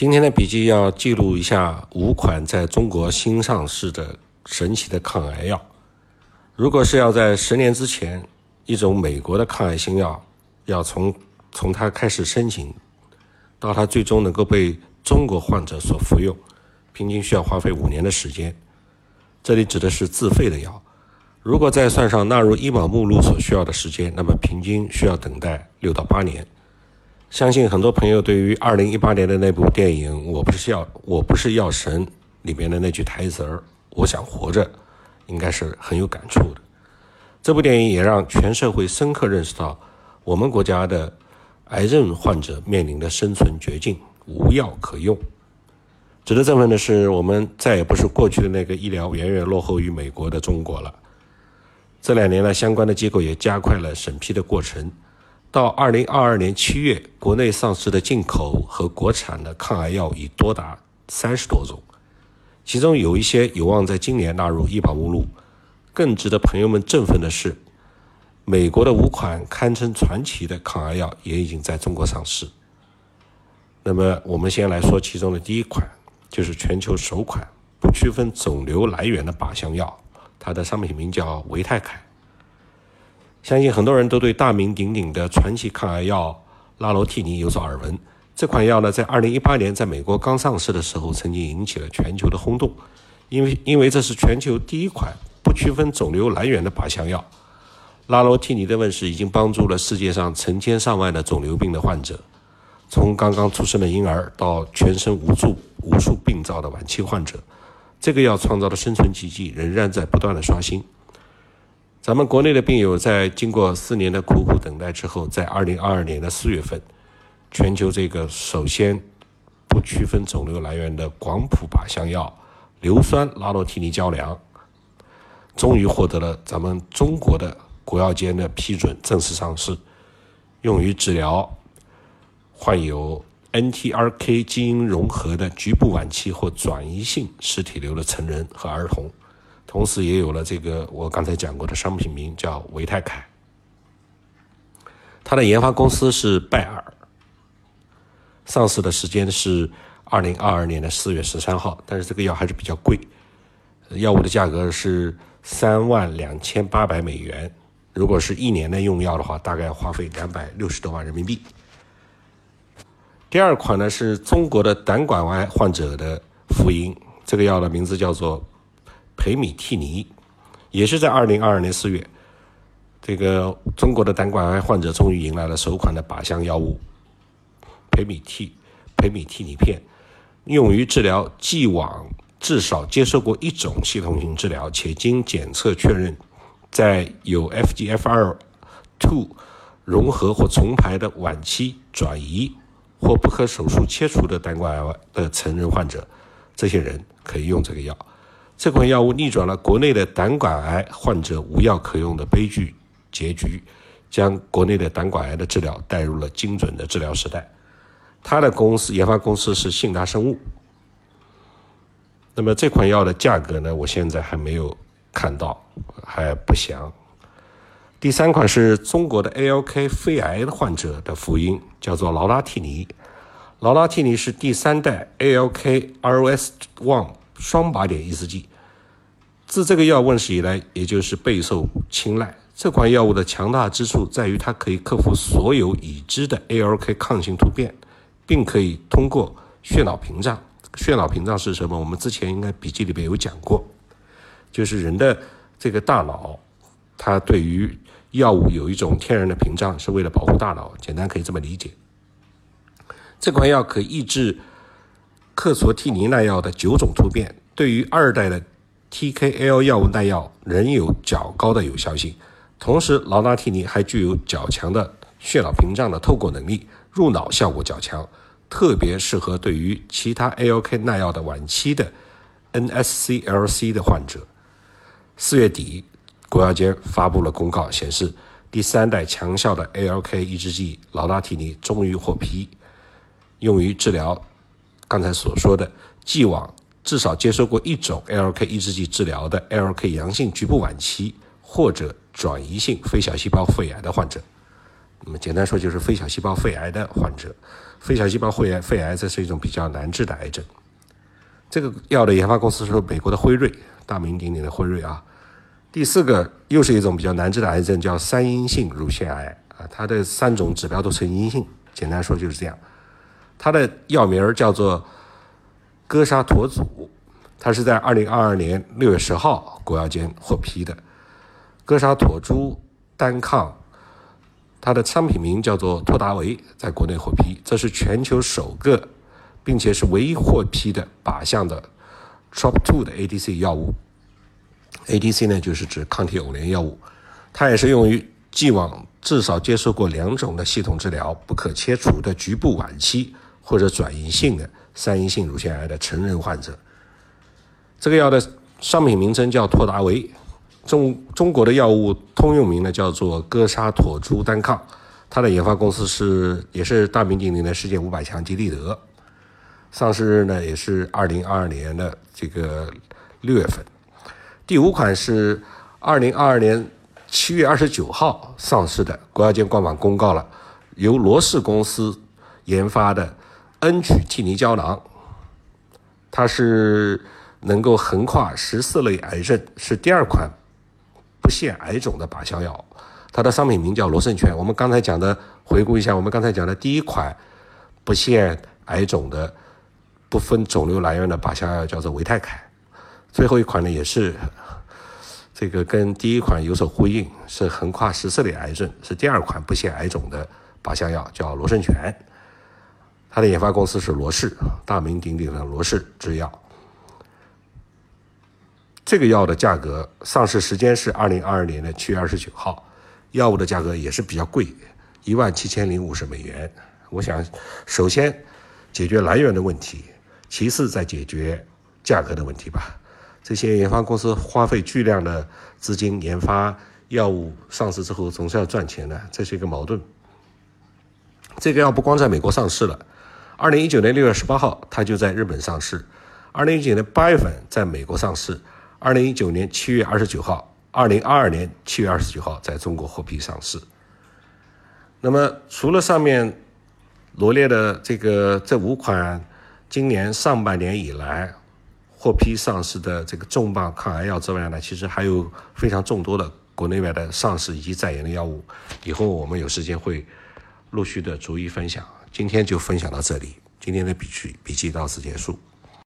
今天的笔记要记录一下五款在中国新上市的神奇的抗癌药。如果是要在十年之前，一种美国的抗癌新药，要从从它开始申请到它最终能够被中国患者所服用，平均需要花费五年的时间。这里指的是自费的药。如果再算上纳入医保目录所需要的时间，那么平均需要等待六到八年。相信很多朋友对于二零一八年的那部电影《我不是药我不是药神》里面的那句台词儿“我想活着”，应该是很有感触的。这部电影也让全社会深刻认识到，我们国家的癌症患者面临的生存绝境，无药可用。值得振奋的是，我们再也不是过去的那个医疗远远落后于美国的中国了。这两年呢，相关的机构也加快了审批的过程。到二零二二年七月，国内上市的进口和国产的抗癌药已多达三十多种，其中有一些有望在今年纳入医保目录。更值得朋友们振奋的是，美国的五款堪称传奇的抗癌药也已经在中国上市。那么，我们先来说其中的第一款，就是全球首款不区分肿瘤来源的靶向药，它的商品名叫维泰凯。相信很多人都对大名鼎鼎的传奇抗癌药拉罗替尼有所耳闻。这款药呢，在2018年在美国刚上市的时候，曾经引起了全球的轰动，因为因为这是全球第一款不区分肿瘤来源的靶向药。拉罗替尼的问世，已经帮助了世界上成千上万的肿瘤病的患者，从刚刚出生的婴儿到全身无助、无数病灶的晚期患者，这个药创造的生存奇迹仍然在不断的刷新。咱们国内的病友在经过四年的苦苦等待之后，在二零二二年的四月份，全球这个首先不区分肿瘤来源的广谱靶向药硫酸拉洛替尼胶囊，终于获得了咱们中国的国药监的批准，正式上市，用于治疗患有 NTRK 基因融合的局部晚期或转移性实体瘤的成人和儿童。同时也有了这个我刚才讲过的商品名叫维泰凯，它的研发公司是拜耳，上市的时间是二零二二年的四月十三号，但是这个药还是比较贵，药物的价格是三万两千八百美元，如果是一年的用药的话，大概花费两百六十多万人民币。第二款呢是中国的胆管癌患者的福音，这个药的名字叫做。培米替尼也是在二零二二年四月，这个中国的胆管癌患者终于迎来了首款的靶向药物培米替培米替尼片，用于治疗既往至少接受过一种系统性治疗且经检测确认在有 FGFR two 融合或重排的晚期转移或不可手术切除的胆管癌的成人患者，这些人可以用这个药。这款药物逆转了国内的胆管癌患者无药可用的悲剧结局，将国内的胆管癌的治疗带入了精准的治疗时代。它的公司研发公司是信达生物。那么这款药的价格呢？我现在还没有看到，还不详。第三款是中国的 ALK 肺癌患者的福音，叫做劳拉替尼。劳拉替尼是第三代 ALK ROS1 双靶点抑制剂。自这个药问世以来，也就是备受青睐。这款药物的强大之处在于，它可以克服所有已知的 ALK 抗性突变，并可以通过血脑屏障。血脑屏障是什么？我们之前应该笔记里边有讲过，就是人的这个大脑，它对于药物有一种天然的屏障，是为了保护大脑。简单可以这么理解。这款药可抑制克唑替尼耐药的九种突变，对于二代的。TKL 药物耐药仍有较高的有效性，同时劳拉替尼还具有较强的血脑屏障的透过能力，入脑效果较强，特别适合对于其他 ALK 耐药的晚期的 NSCLC 的患者。四月底，国药监发布了公告，显示第三代强效的 ALK 抑制剂劳拉替尼终于获批，用于治疗刚才所说的既往。至少接受过一种 LK 抑制剂治疗的 LK 阳性局部晚期或者转移性非小细胞肺癌的患者，那么简单说就是非小细胞肺癌的患者。非小细胞肺癌，肺癌这是一种比较难治的癌症。这个药的研发公司是美国的辉瑞，大名鼎鼎的辉瑞啊。第四个又是一种比较难治的癌症，叫三阴性乳腺癌啊，它的三种指标都呈阴性。简单说就是这样。它的药名叫做戈沙妥祖，它是在二零二二年六月十号国药监获批的。戈沙妥珠单抗。它的商品名叫做托达维，在国内获批，这是全球首个，并且是唯一获批的靶向的 TROP2 的 ADC 药物。ADC 呢，就是指抗体偶联药物，它也是用于既往至少接受过两种的系统治疗、不可切除的局部晚期或者转移性的三阴性乳腺癌的成人患者。这个药的商品名称叫托达维。中中国的药物通用名呢叫做戈沙妥珠单抗，它的研发公司是也是大名鼎鼎的世界五百强吉利德，上市日呢也是二零二二年的这个六月份。第五款是二零二二年七月二十九号上市的，国药监官网公告了，由罗氏公司研发的恩曲替尼胶囊，它是能够横跨十四类癌症，是第二款。不限癌种的靶向药，它的商品名叫罗胜全。我们刚才讲的，回顾一下，我们刚才讲的第一款不限癌种的、不分肿瘤来源的靶向药叫做维泰凯。最后一款呢，也是这个跟第一款有所呼应，是横跨十四类癌症，是第二款不限癌种的靶向药，叫罗胜全。它的研发公司是罗氏，大名鼎鼎的罗氏制药。这个药的价格上市时间是二零二二年的七月二十九号，药物的价格也是比较贵，一万七千零五十美元。我想，首先解决来源的问题，其次再解决价格的问题吧。这些研发公司花费巨量的资金研发药物，上市之后总是要赚钱的，这是一个矛盾。这个药不光在美国上市了，二零一九年六月十八号它就在日本上市，二零一九年八月份在美国上市。二零一九年七月二十九号，二零二二年七月二十九号在中国获批上市。那么，除了上面罗列的这个这五款今年上半年以来获批上市的这个重磅抗癌药之外呢，其实还有非常众多的国内外的上市以及在研的药物。以后我们有时间会陆续的逐一分享。今天就分享到这里，今天的笔记笔记到此结束。